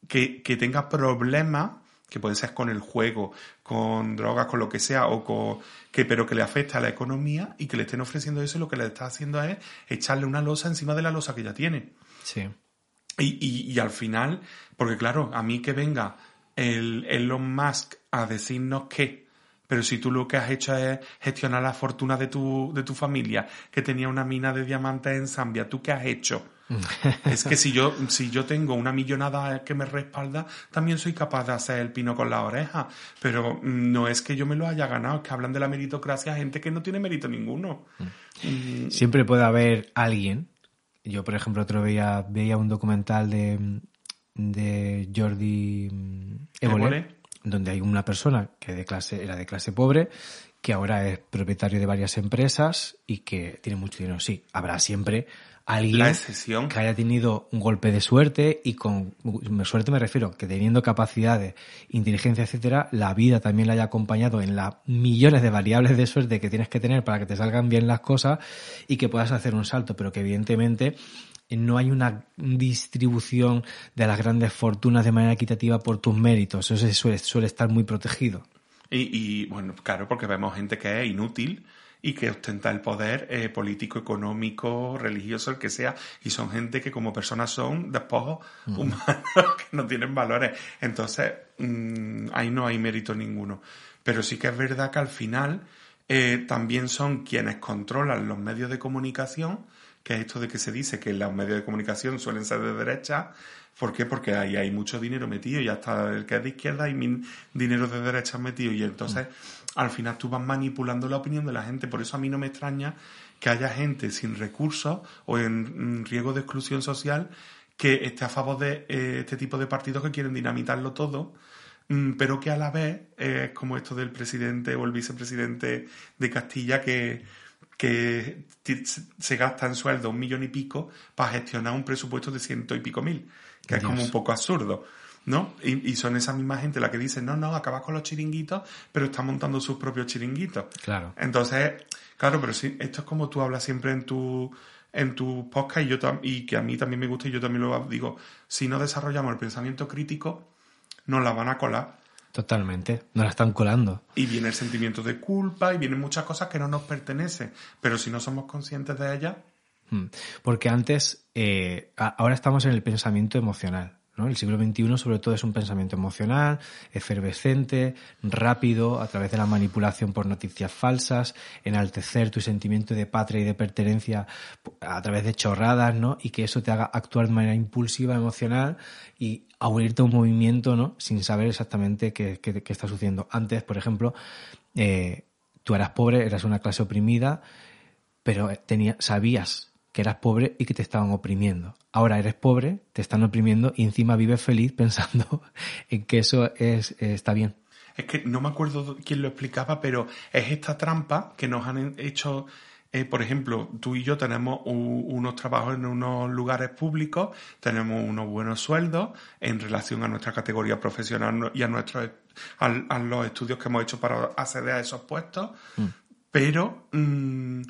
que, que tenga problemas que puede ser con el juego, con drogas, con lo que sea, o con que, pero que le afecta a la economía y que le estén ofreciendo eso y lo que le está haciendo es echarle una losa encima de la losa que ya tiene. Sí. Y, y, al final, porque claro, a mí que venga el Elon Musk a decirnos que, pero si tú lo que has hecho es gestionar la fortuna de tu, de tu familia, que tenía una mina de diamantes en Zambia, ¿tú qué has hecho? es que si yo, si yo tengo una millonada que me respalda, también soy capaz de hacer el pino con la oreja. Pero no es que yo me lo haya ganado, es que hablan de la meritocracia gente que no tiene mérito ninguno. Mm. Siempre puede haber alguien. Yo, por ejemplo, otro veía, veía un documental de, de Jordi Evole, donde hay una persona que de clase, era de clase pobre que ahora es propietario de varias empresas y que tiene mucho dinero. Sí, habrá siempre alguien que haya tenido un golpe de suerte y con suerte me refiero que teniendo capacidades, inteligencia, etcétera, la vida también la haya acompañado en las millones de variables de suerte que tienes que tener para que te salgan bien las cosas y que puedas hacer un salto, pero que evidentemente no hay una distribución de las grandes fortunas de manera equitativa por tus méritos. Eso suele, suele estar muy protegido. Y, y, bueno, claro, porque vemos gente que es inútil y que ostenta el poder eh, político, económico, religioso, el que sea, y son gente que como personas son despojos humanos que no tienen valores. Entonces, mm, ahí no hay mérito ninguno. Pero sí que es verdad que al final eh, también son quienes controlan los medios de comunicación, que es esto de que se dice que los medios de comunicación suelen ser de derecha, ¿Por qué? Porque ahí hay mucho dinero metido y hasta el que es de izquierda hay dinero de derecha metido y entonces al final tú vas manipulando la opinión de la gente. Por eso a mí no me extraña que haya gente sin recursos o en riesgo de exclusión social que esté a favor de eh, este tipo de partidos que quieren dinamitarlo todo, mm, pero que a la vez es como esto del presidente o el vicepresidente de Castilla que, que se gasta en sueldo un millón y pico para gestionar un presupuesto de ciento y pico mil, que es como un poco absurdo. ¿no? Y, son esa misma gente la que dice, no, no, acabas con los chiringuitos, pero está montando sus propios chiringuitos. Claro. Entonces, claro, pero sí, esto es como tú hablas siempre en tu, en tu podcast y, yo y que a mí también me gusta y yo también lo digo, si no desarrollamos el pensamiento crítico, nos la van a colar. Totalmente, nos la están colando. Y viene el sentimiento de culpa y vienen muchas cosas que no nos pertenecen, pero si no somos conscientes de ellas... Hmm. Porque antes, eh, ahora estamos en el pensamiento emocional ¿no? El siglo XXI sobre todo es un pensamiento emocional, efervescente, rápido, a través de la manipulación por noticias falsas, enaltecer tu sentimiento de patria y de pertenencia a través de chorradas, ¿no? Y que eso te haga actuar de manera impulsiva, emocional y a unirte a un movimiento, ¿no? Sin saber exactamente qué, está sucediendo. Antes, por ejemplo, eh, tú eras pobre, eras una clase oprimida, pero tenía, sabías que eras pobre y que te estaban oprimiendo. Ahora eres pobre, te están oprimiendo y encima vives feliz pensando en que eso es, está bien. Es que no me acuerdo quién lo explicaba, pero es esta trampa que nos han hecho eh, por ejemplo, tú y yo tenemos unos trabajos en unos lugares públicos, tenemos unos buenos sueldos en relación a nuestra categoría profesional y a nuestros a, los estudios que hemos hecho para acceder a esos puestos, mm. pero mm,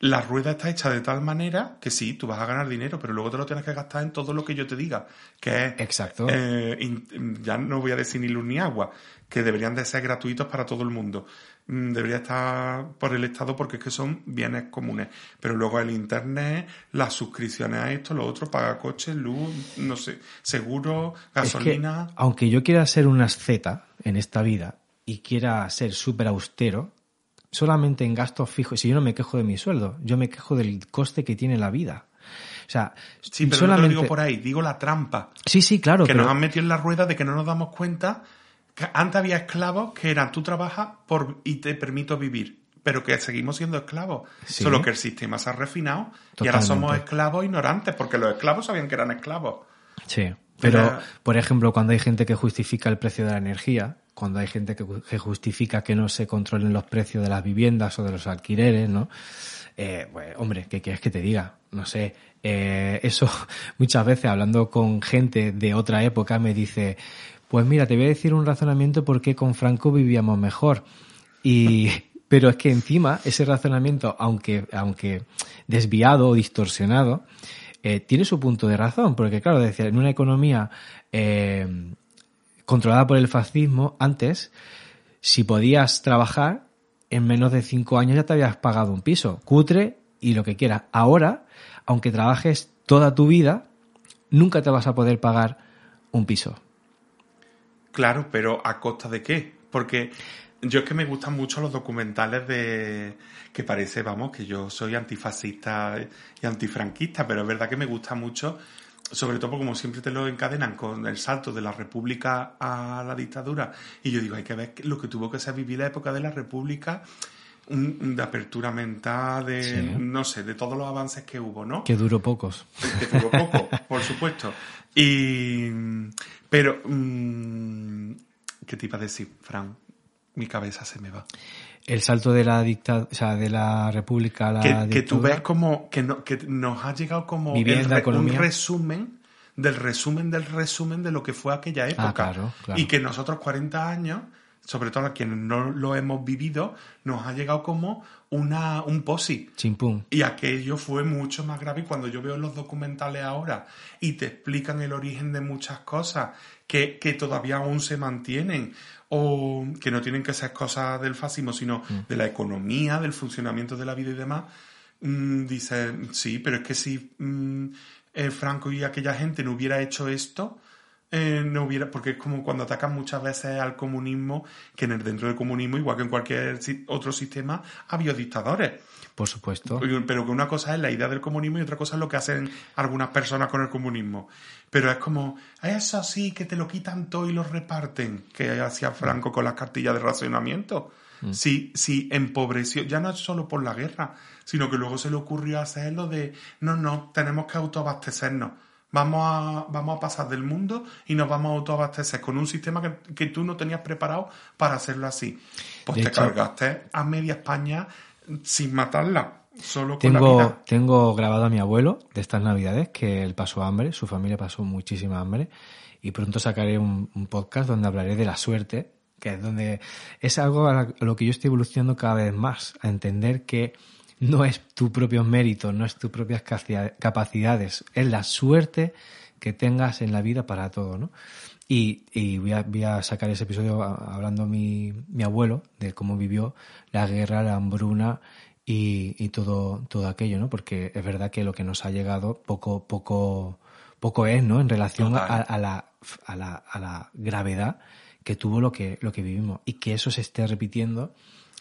la rueda está hecha de tal manera que sí, tú vas a ganar dinero, pero luego te lo tienes que gastar en todo lo que yo te diga, que es... Exacto. Eh, ya no voy a decir ni luz ni agua, que deberían de ser gratuitos para todo el mundo. Mm, debería estar por el Estado porque es que son bienes comunes. Pero luego el Internet, las suscripciones a esto, lo otro, paga coches, luz, no sé, seguro, gasolina. aunque yo quiera ser una asceta en esta vida y quiera ser súper austero, solamente en gastos fijos, si yo no me quejo de mi sueldo, yo me quejo del coste que tiene la vida. O sea, sí, pero solamente... no lo digo por ahí, digo la trampa. Sí, sí, claro. Que nos han metido en la rueda de que no nos damos cuenta antes había esclavos que eran tú trabajas por y te permito vivir, pero que seguimos siendo esclavos. Solo que el sistema se ha refinado y ahora somos esclavos ignorantes, porque los esclavos sabían que eran esclavos. Sí. Pero, por ejemplo, cuando hay gente que justifica el precio de la energía, cuando hay gente que, justifica que no se controlen los precios de las viviendas o de los alquileres, ¿no? Eh, pues, hombre, ¿qué quieres que te diga? No sé. Eh, eso muchas veces hablando con gente de otra época me dice, pues mira, te voy a decir un razonamiento por qué con Franco vivíamos mejor. Y, pero es que encima ese razonamiento, aunque, aunque desviado o distorsionado, eh, tiene su punto de razón, porque claro, decía, en una economía eh, controlada por el fascismo, antes, si podías trabajar, en menos de cinco años ya te habías pagado un piso, cutre y lo que quieras. Ahora, aunque trabajes toda tu vida, nunca te vas a poder pagar un piso. Claro, pero ¿a costa de qué? Porque yo es que me gustan mucho los documentales de que parece, vamos, que yo soy antifascista y antifranquista, pero es verdad que me gusta mucho, sobre todo porque como siempre te lo encadenan con el salto de la República a la dictadura, y yo digo, hay que ver lo que tuvo que ser vivir la época de la República de apertura mental, de no sé, de todos los avances que hubo, ¿no? Que duró pocos. Que duró poco, por supuesto. Y pero mm, ¿qué te iba a decir, Fran? Mi cabeza se me va. El salto de la dictadura, o sea, de la república a la que, que tú ves como que, no, que nos ha llegado como un resumen del resumen del resumen de lo que fue aquella ah, época. claro, claro. Y que nosotros 40 años sobre todo a quienes no lo hemos vivido, nos ha llegado como una, un posi. Chimpum. Y aquello fue mucho más grave. Y cuando yo veo los documentales ahora y te explican el origen de muchas cosas que, que todavía aún se mantienen, o que no tienen que ser cosas del fascismo, sino mm. de la economía, del funcionamiento de la vida y demás, mm, dice, sí, pero es que si mm, eh, Franco y aquella gente no hubiera hecho esto, eh, no hubiera, porque es como cuando atacan muchas veces al comunismo, que en el, dentro del comunismo, igual que en cualquier otro sistema, ha habido dictadores. Por supuesto. Pero que una cosa es la idea del comunismo y otra cosa es lo que hacen algunas personas con el comunismo. Pero es como, eso sí, que te lo quitan todo y lo reparten, que hacía Franco con las cartillas de racionamiento. Mm. Sí, sí, empobreció, ya no es solo por la guerra, sino que luego se le ocurrió hacerlo de, no, no, tenemos que autoabastecernos Vamos a, vamos a pasar del mundo y nos vamos a autoabastecer con un sistema que, tú no tenías preparado para hacerlo así. Pues te cargaste a media España sin matarla. Solo con tengo, la vida. tengo grabado a mi abuelo de estas navidades que él pasó hambre, su familia pasó muchísima hambre y pronto sacaré un, un podcast donde hablaré de la suerte, que es donde es algo a lo que yo estoy evolucionando cada vez más, a entender que no es tu propio mérito, no es tus propias capacidades, es la suerte que tengas en la vida para todo, ¿no? Y, y voy, a, voy, a, sacar ese episodio hablando mi, mi abuelo de cómo vivió la guerra, la hambruna y, y, todo, todo aquello, ¿no? Porque es verdad que lo que nos ha llegado poco, poco, poco es, ¿no? En relación a, a, la, a, la, a la gravedad que tuvo lo que, lo que vivimos y que eso se esté repitiendo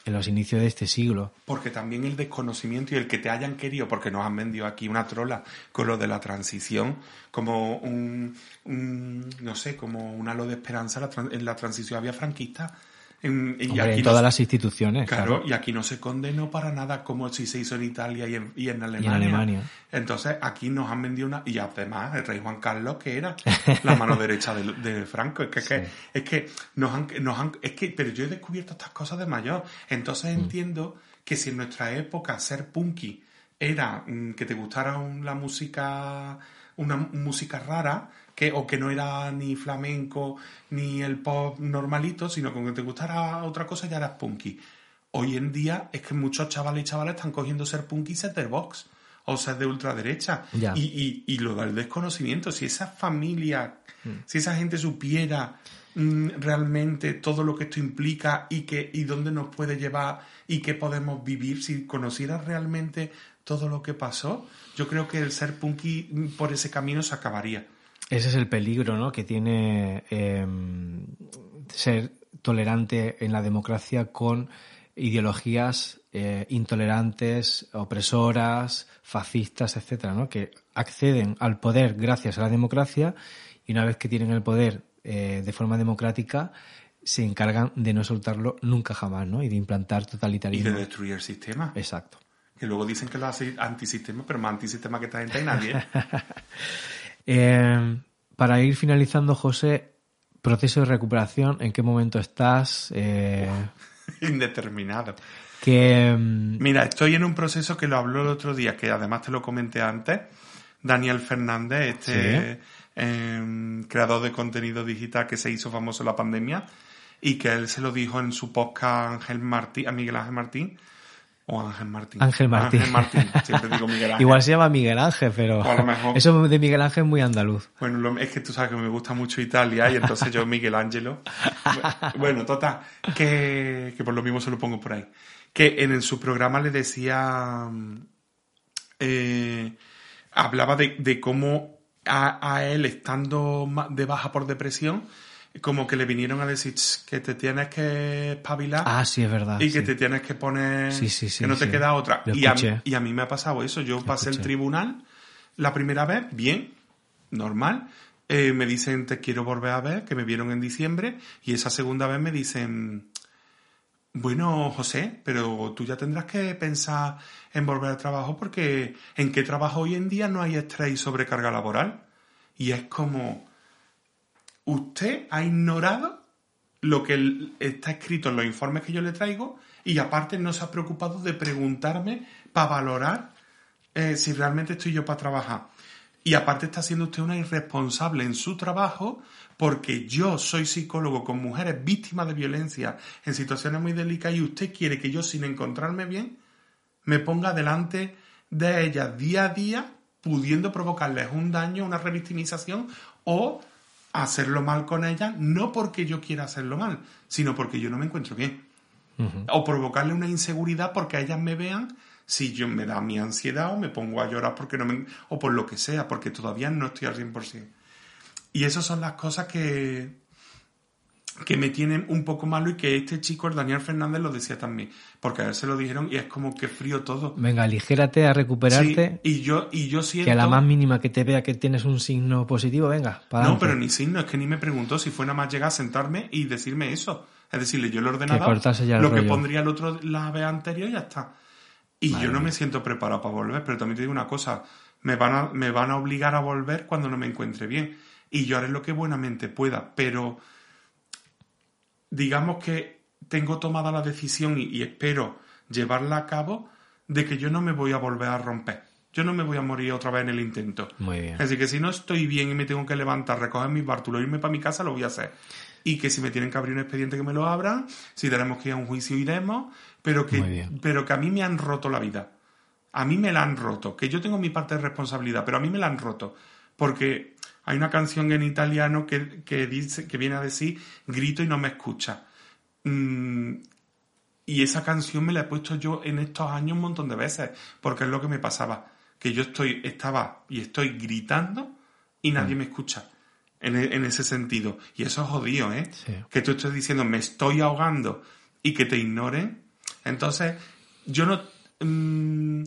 en los inicios de este siglo. Porque también el desconocimiento y el que te hayan querido, porque nos han vendido aquí una trola con lo de la transición, como un, un no sé, como un halo de esperanza, en la transición había franquista en, y aquí todas las instituciones. Claro, y aquí no se condenó para nada como si se hizo en Italia y en, Alemania. Entonces aquí nos han vendido una... Y además el rey Juan Carlos, que era la mano derecha de, Franco. Es que, es que nos han, nos han... Es que, pero yo he descubierto estas cosas de mayor. Entonces mm. entiendo que si en nuestra época ser punky era mm, que te gustara la música, una música rara, que, o que no era ni flamenco ni el pop normalito, sino que te gustara otra cosa ya eras punky. Hoy en día es que muchos chavales y chavales están cogiendo ser punky y ser box o ser de ultraderecha. Y, y, y, lo del desconocimiento, si esa familia, mm. si esa gente supiera mm, realmente todo lo que esto implica y, que, y dónde nos puede llevar y qué podemos vivir, si conociera realmente todo lo que pasó, yo creo que el ser punky mm, por ese camino se acabaría. Ese es el peligro ¿no? que tiene em, ser tolerante en la democracia con ideologías eh, intolerantes, opresoras, fascistas, etcétera, ¿no? que acceden al poder gracias a la democracia y una vez que tienen el poder eh, de forma democrática se encargan de no soltarlo nunca jamás, ¿no? Y de implantar totalitarismo. Y de destruir el sistema. Exacto. Que luego dicen que lo hace antisistema, pero más antisistema que esta gente hay nadie. Eh, para ir finalizando, José, proceso de recuperación, ¿en qué momento estás? Eh, indeterminado. Que, mm, Mira, estoy en un proceso que lo habló el otro día, que además te lo comenté antes, Daniel Fernández, este em, creador de contenido digital que se hizo famoso en la pandemia, y que él se lo dijo en su podcast Ángel Martín, a Miguel Ángel Martín, o Ángel Martín. Ángel Martín. Ángel Martín. Siempre digo Miguel Ángel. Igual se llama Miguel Ángel, pero. a lo mejor. Eso de Miguel Ángel es muy andaluz. Bueno, es que tú sabes que me gusta mucho Italia y entonces yo Miguel Ángelo. bueno, total. Que, que por lo mismo se lo pongo por ahí. Que en, su programa le decía. Eh, hablaba de, de cómo a, a él estando de baja por depresión como que le vinieron a decir que te tienes que espabilar. Ah, sí, es verdad. Y que te tienes que poner. Sí, sí, sí, que no te queda otra. Y a, y a, mí me ha pasado eso. Yo pasé el tribunal la primera vez, bien, normal. Eh, me dicen, te quiero volver a ver, que me vieron en diciembre. Y esa segunda vez me dicen, bueno, José, pero tú ya tendrás que pensar en volver al trabajo porque en qué trabajo hoy en día no hay estrés y sobrecarga laboral. Y es como usted ha ignorado lo que está escrito en los informes que yo le traigo y aparte no se ha preocupado de preguntarme para valorar eh, si realmente estoy yo para trabajar. Y aparte está siendo usted una irresponsable en su trabajo porque yo soy psicólogo con mujeres víctimas de violencia en situaciones muy delicadas y usted quiere que yo sin encontrarme bien me ponga delante de ellas día a día pudiendo provocarles un daño, una revictimización o hacerlo mal con ella, no porque yo quiera hacerlo mal, sino porque yo no me encuentro bien. O provocarle una inseguridad porque a ellas me vean si yo me da mi ansiedad o me pongo a llorar porque no me... o por lo que sea, porque todavía no estoy al 100%. Y esas son las cosas que, que me tienen un poco malo y que este chico, el Daniel Fernández, lo decía también. Porque a él se lo dijeron y es como que frío todo. Venga, aligérate a recuperarte. y yo, y yo siento... Que a la más mínima que te vea que tienes un signo positivo, venga. Para no, pero ni signo, es que ni me preguntó si fue nada más llegar a sentarme y decirme eso. Es decirle, yo le ordenaba lo que pondría el otro la vez anterior y ya está. Y yo no me siento preparado para volver, pero también te digo una cosa, me van, a, me van a obligar a volver cuando no me encuentre bien. Y yo haré lo que buenamente pueda, pero digamos que tengo tomada la decisión y, espero llevarla a cabo de que yo no me voy a volver a romper. Yo no me voy a morir otra vez en el intento. Muy bien. Así que si no estoy bien y me tengo que levantar, recoger mis bártulos, irme para mi casa, lo voy a hacer. Y que si me tienen que abrir un expediente que me lo abran, si tenemos que ir a un juicio iremos, pero que, pero que a mí me han roto la vida. A mí me la han roto. Que yo tengo mi parte de responsabilidad, pero a mí me la han roto. Porque hay una canción en italiano que, dice, que viene a decir grito y no me escucha. Mm, y esa canción me la he puesto yo en estos años un montón de veces, porque es lo que me pasaba, que yo estoy, estaba y estoy gritando y nadie me escucha en, e, en, ese sentido. Y eso es jodido, ¿eh? Que tú estés diciendo, me estoy ahogando y que te ignoren. Entonces, yo no... Mmm,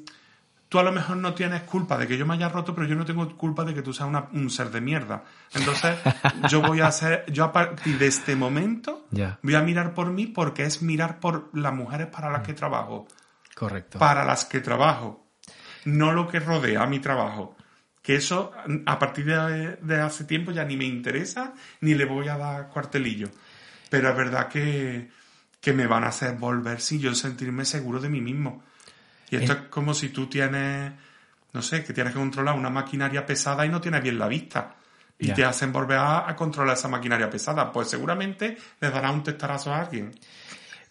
tú a lo mejor no tienes culpa de que yo me haya roto, pero yo no tengo culpa de que tú seas un ser de mierda. Entonces, yo voy a hacer, yo a partir de este momento, voy a mirar por mí porque es mirar por las mujeres para las que trabajo. Correcto. Para las que trabajo. No lo que rodea mi trabajo. Que eso, a partir de, de hace tiempo ya ni me interesa, ni le voy a dar cuartelillo. Pero es verdad que, que me van a hacer volver sin yo sentirme seguro de mí mismo. Y esto es como si tú tienes, no sé, que tienes que controlar una maquinaria pesada y no tienes bien la vista. Y te hacen volver a, controlar esa maquinaria pesada. Pues seguramente le dará un testarazo a alguien.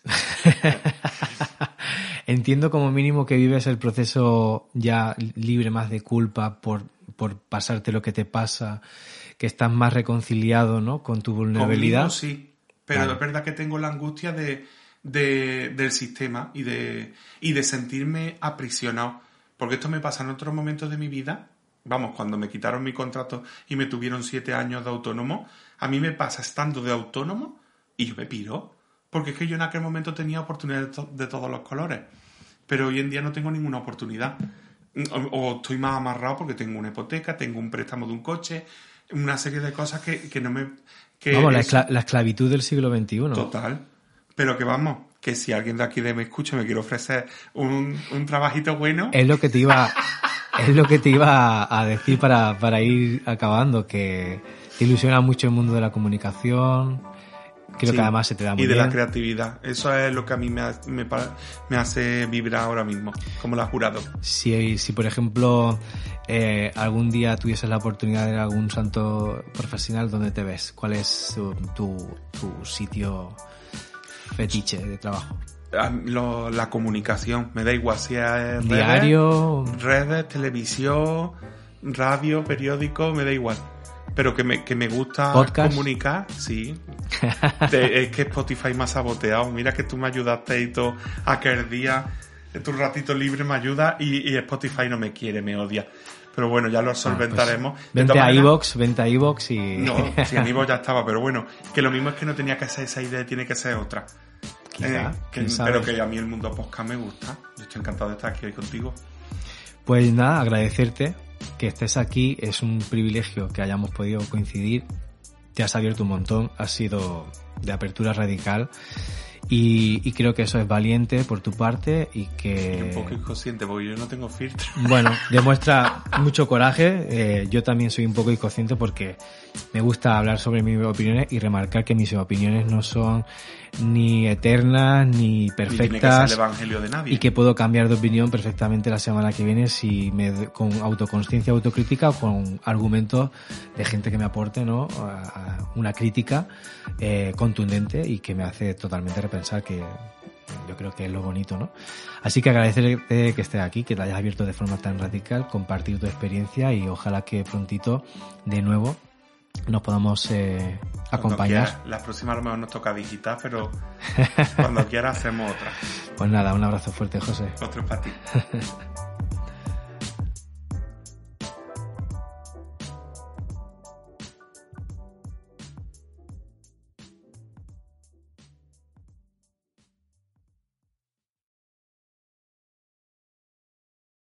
Entiendo como mínimo que vives el proceso ya libre más de culpa por, por pasarte lo que te pasa, que estás más reconciliado, ¿no? Con tu vulnerabilidad. sí, pero es verdad que tengo la angustia de, de, del sistema y de, y de sentirme aprisionado. Porque esto me pasa en otros momentos de mi vida. Vamos, cuando me quitaron mi contrato y me tuvieron siete años de autónomo, a mí me pasa estando de autónomo y yo me piro. Porque es que yo en aquel momento tenía oportunidades de, todos los colores. Pero hoy en día no tengo ninguna oportunidad. O, estoy más amarrado porque tengo una hipoteca, tengo un préstamo de un coche, una serie de cosas que, que no me... Que Vamos, la, la, esclavitud del siglo XXI. Total. Pero que vamos, que si alguien de aquí de me escucha me quiere ofrecer un, un trabajito bueno. Es lo que te iba, es lo que te iba a decir para, para ir acabando, que te ilusiona mucho el mundo de la comunicación. Creo que además se te da muy Y de la creatividad. Eso es lo que a mí me, me, me hace vibrar ahora mismo, como la jurado. Si, si por ejemplo, eh, algún día tuvieses la oportunidad de ir a algún santo profesional, ¿dónde te ves? ¿Cuál es tu, tu sitio fetiche de trabajo? Ah, la comunicación, me da igual si es diario, redes, televisión, radio, periódico, me da igual. Pero que me, que me gusta comunicar, sí. es que Spotify me ha saboteado. Mira que tú me ayudaste y todo aquel día, tu ratito libre me ayuda y, Spotify no me quiere, me odia. Pero bueno, ya lo ah, pues solventaremos. vente a Evox, vente a Evox y... No, si en Evox ya estaba, pero bueno, que lo mismo es que no tenía que ser esa idea, tiene que ser otra. Eh, pero que a mí el mundo podcast me gusta. Yo estoy encantado de estar aquí hoy contigo. Pues nada, agradecerte que estés aquí. Es un privilegio que hayamos podido coincidir. Te has abierto un montón, has sido de apertura radical y, creo que eso es valiente por tu parte y que... un poco inconsciente porque yo no tengo filtro. Bueno, demuestra mucho coraje. Eh, yo también soy un poco inconsciente porque me gusta hablar sobre mis opiniones y remarcar que mis opiniones no son ni eternas ni perfectas. Ni el evangelio de nadie. Y que puedo cambiar de opinión perfectamente la semana que viene si me con autoconsciencia, autocrítica o con argumentos de gente que me aporte, ¿no? Una crítica eh, contundente y que me hace totalmente repensar que yo creo que es lo bonito, ¿no? Así que agradecerte que estés aquí, que te hayas abierto de forma tan radical, compartir tu experiencia y ojalá que prontito de nuevo nos podamos eh, acompañar. La próxima a lo mejor nos toca digital, pero cuando quiera hacemos otra. Pues nada, un abrazo fuerte, José. Otro para ti.